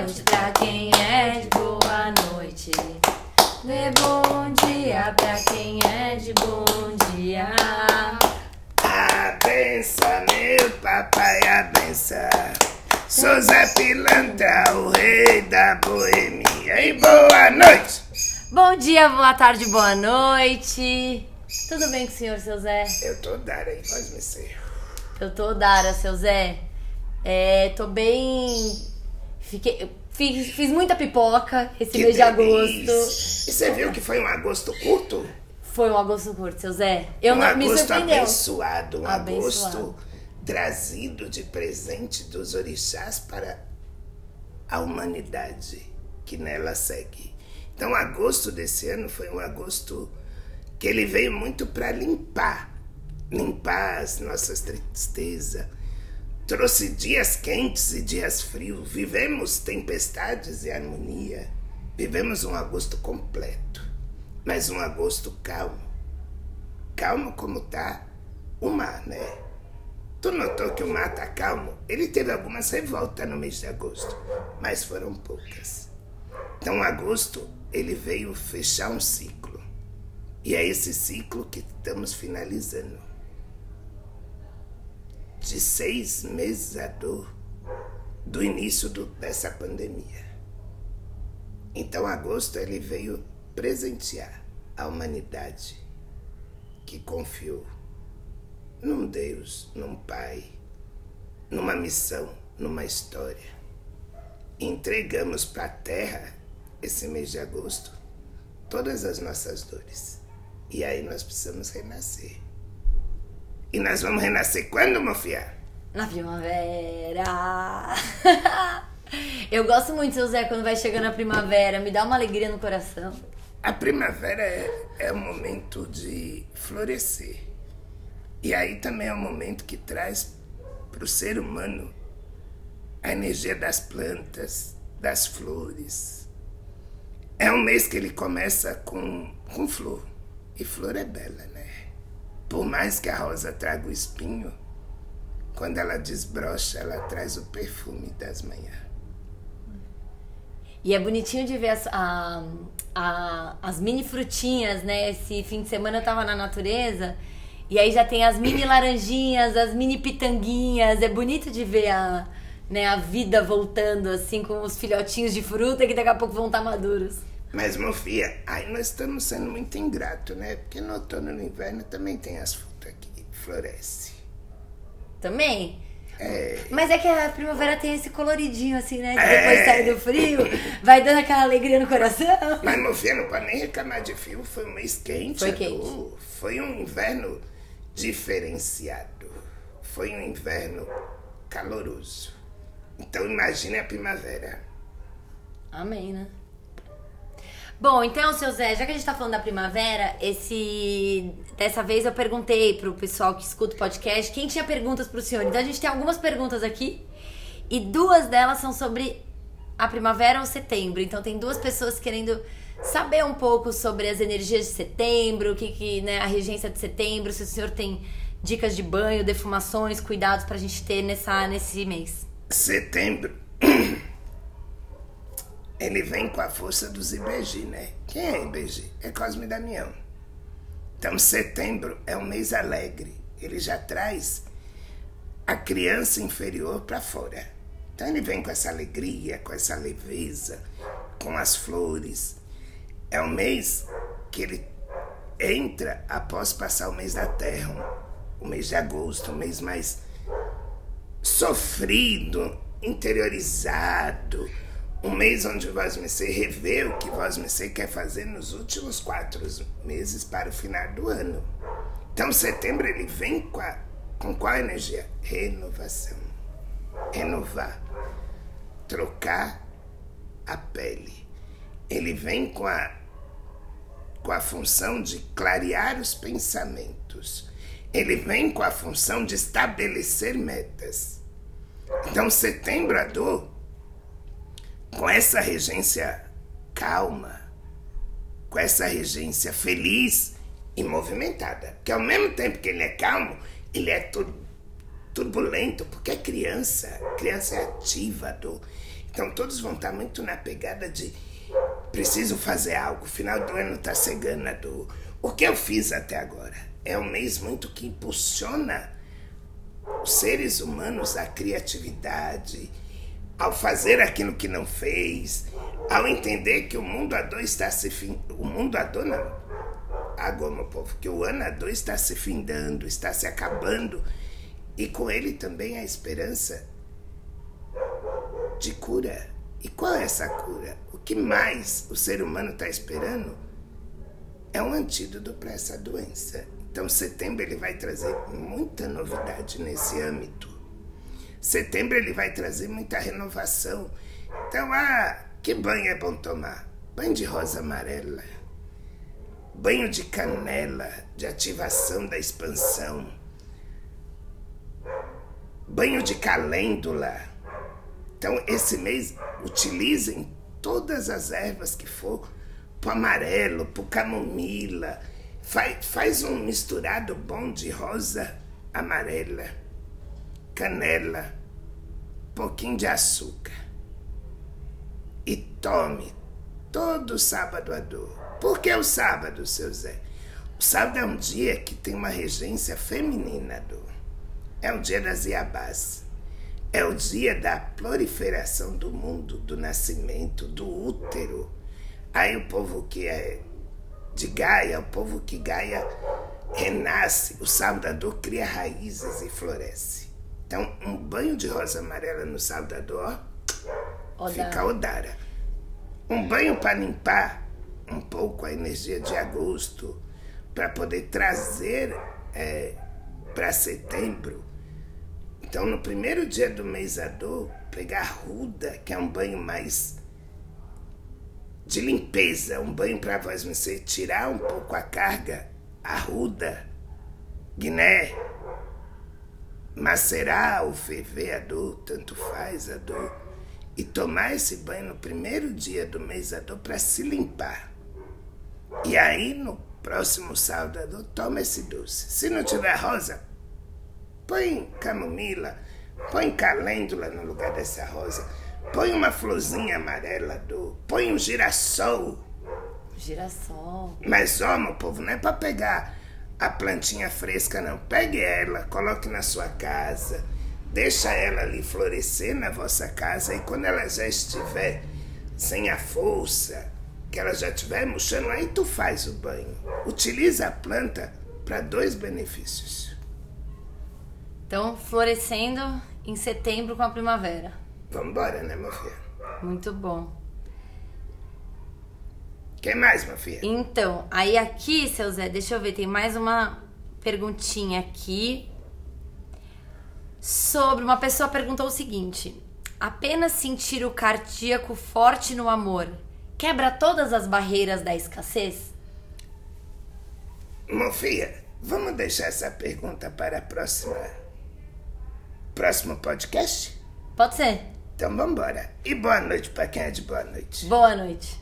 noite pra quem é de boa noite. Dê bom dia pra quem é de bom dia. Abença, meu papai, abença. Sou Zé Pilantra, o rei da boemia. E boa noite! Bom dia, boa tarde, boa noite. Tudo bem com o senhor, seu Zé? Eu tô Dara aí, pode me ser. Eu tô Dara, seu Zé. É, tô bem. Fiquei. Fiz, fiz muita pipoca esse Que mês de agosto. E você viu que foi um agosto curto? Foi um agosto curto, seu Zé. Eu um não me agosto surpreendeu. abençoado, um Abençoado. agosto trazido de presente dos orixás para a humanidade que nela segue. Então, agosto desse ano foi um agosto que ele veio muito para limpar, limpar as nossas tristezas. Trouxe dias quentes e dias frios. Vivemos tempestades e harmonia. Vivemos um agosto completo, mas um agosto calmo calmo como tá o mar, né? Tu notou que o mar tá calmo? Ele teve algumas revoltas no mês de agosto, mas foram poucas. Então, agosto, ele veio fechar um ciclo. E é esse ciclo que estamos finalizando. De seis meses a dor do início do- dessa pandemia. Então, agosto, ele veio presentear a humanidade que confiou num Deus, num Pai, numa missão, numa história. Entregamos para a Terra, esse mês de agosto, todas as nossas dores. E aí nós precisamos renascer. E nós vamos renascer quando, filho? Na primavera. Eu gosto muito, seu Zé, quando vai chegando a primavera. Me dá uma alegria no coração. A primavera é, é o momento de florescer. E aí também é o momento que traz para o ser humano a energia das plantas, das flores. É um mês que ele começa com, com flor. E flor é bela, né? Por mais que a rosa traga o espinho, quando ela desbrocha, ela traz o perfume das manhãs. E é bonitinho de ver as, a- a- as mini frutinhas, né? Esse fim de semana eu tava na natureza. E aí já tem as mini laranjinhas, as mini pitanguinhas. É bonito de ver a, né, a vida voltando, assim, com os filhotinhos de fruta que daqui a pouco vão estar maduros. Mas, filho, aí nós estamos sendo muito ingrato, né? Porque no outono e no inverno também tem as frutas que florescem. Também. É, Mas é que a primavera tem esse coloridinho, assim, né? Que É. depois sai do frio, vai dando aquela alegria no coração. mas, filho, não pode nem reclamar de frio. Foi um mês quente. Foi quente. Foi um inverno diferenciado. Foi um inverno caloroso. Então, imagine a primavera. Amém, né? Bom, então, seu Zé, já que a gente tá falando da primavera, esse. Dessa vez eu perguntei pro pessoal que escuta o podcast quem tinha perguntas pro senhor. Então a gente tem algumas perguntas aqui. E duas delas são sobre a primavera ou setembro. Então tem duas pessoas querendo saber um pouco sobre as energias de setembro, o que, que né, a regência de setembro, se o senhor tem dicas de banho, defumações, cuidados pra gente ter nessa, nesse mês. Setembro. Ele vem com a força dos IBG, né? Quem é IBG? É Cosme Damião. Então, setembro é um mês alegre. Ele já traz a criança inferior para fora. Então, ele vem com essa alegria, com essa leveza, com as flores. É um mês que ele entra após passar o mês da terra, o mês de agosto, um mês mais sofrido, interiorizado. Um mês onde Voz Mecê revê o que Voz Mecê quer fazer nos últimos quatro meses para o final do ano. Então, setembro ele vem com, a, com qual energia? Renovação. Renovar. Trocar a pele. Ele vem com a, com a função de clarear os pensamentos. Ele vem com a função de estabelecer metas. Então, setembro a dor, com essa regência calma, com essa regência feliz e movimentada. Porque ao mesmo tempo que ele é calmo, ele é tur- turbulento, porque é criança. Criança é ativa, dor. Então todos vão estar muito na pegada de preciso fazer algo, final do ano tá chegando. O que eu fiz até agora é um mês muito que impulsiona os seres humanos à criatividade, ao fazer aquilo que não fez, ao entender que o mundo a dois está se fin... o mundo a dois não, água meu povo, que o ano a dois está se findando, está se acabando e com ele também a esperança de cura. E qual é essa cura? O que mais o ser humano está esperando é um antídoto para essa doença. Então, setembro ele vai trazer muita novidade nesse âmbito. Setembro ele vai trazer muita renovação. Então, ah, que banho é bom tomar? Banho de rosa amarela, banho de canela, de ativação da expansão, banho de calêndula. Então, esse mês, utilizem todas as ervas que for, pro amarelo, pro camomila. Faz, faz um misturado bom de rosa amarela, canela, pouquinho de açúcar. E tome todo sábado a dor. Por que o sábado, seu Zé? O sábado é um dia que tem uma regência feminina, dor. É o dia das Iabás. É o dia da proliferação do mundo, do nascimento, do útero. Aí o povo que é de Gaia, o povo que Gaia renasce, o Salvador cria raízes e floresce. Então, um banho de rosa amarela no Salvador Odara. fica Odara. Um banho para limpar um pouco a energia de agosto, para poder trazer é, para setembro então, no primeiro dia do mês a dor, pegar ruda, que é um banho mais de limpeza, um banho para você tirar um pouco a carga, a ruda, guiné, macerar ou ferver a dor, tanto faz a dor, e tomar esse banho no primeiro dia do mês a dor para se limpar. E aí, no próximo sábado a dor, toma esse doce. Se não tiver rosa, Põe camomila, põe calêndula no lugar dessa rosa. Põe uma florzinha amarela do. Põe um girassol. Girassol. Mas, ó, meu povo, não é pra pegar a plantinha fresca, não. Pegue ela, coloque na sua casa. Deixa ela ali florescer na vossa casa. E quando ela já estiver sem a força, que ela já estiver murchando, aí tu faz o banho. Utiliza a planta para dois benefícios. Então, florescendo em setembro com a primavera. Vambora, né, meu filho? Muito bom. Quem mais, meu filho? Então, aí aqui, seu Zé, deixa eu ver, tem mais uma perguntinha aqui. Sobre uma pessoa perguntou o seguinte: apenas sentir o cardíaco forte no amor quebra todas as barreiras da escassez? Mofia, vamos deixar essa pergunta para a próxima próximo podcast? Pode ser. Então vambora. E boa noite pra quem é de boa noite. Boa noite.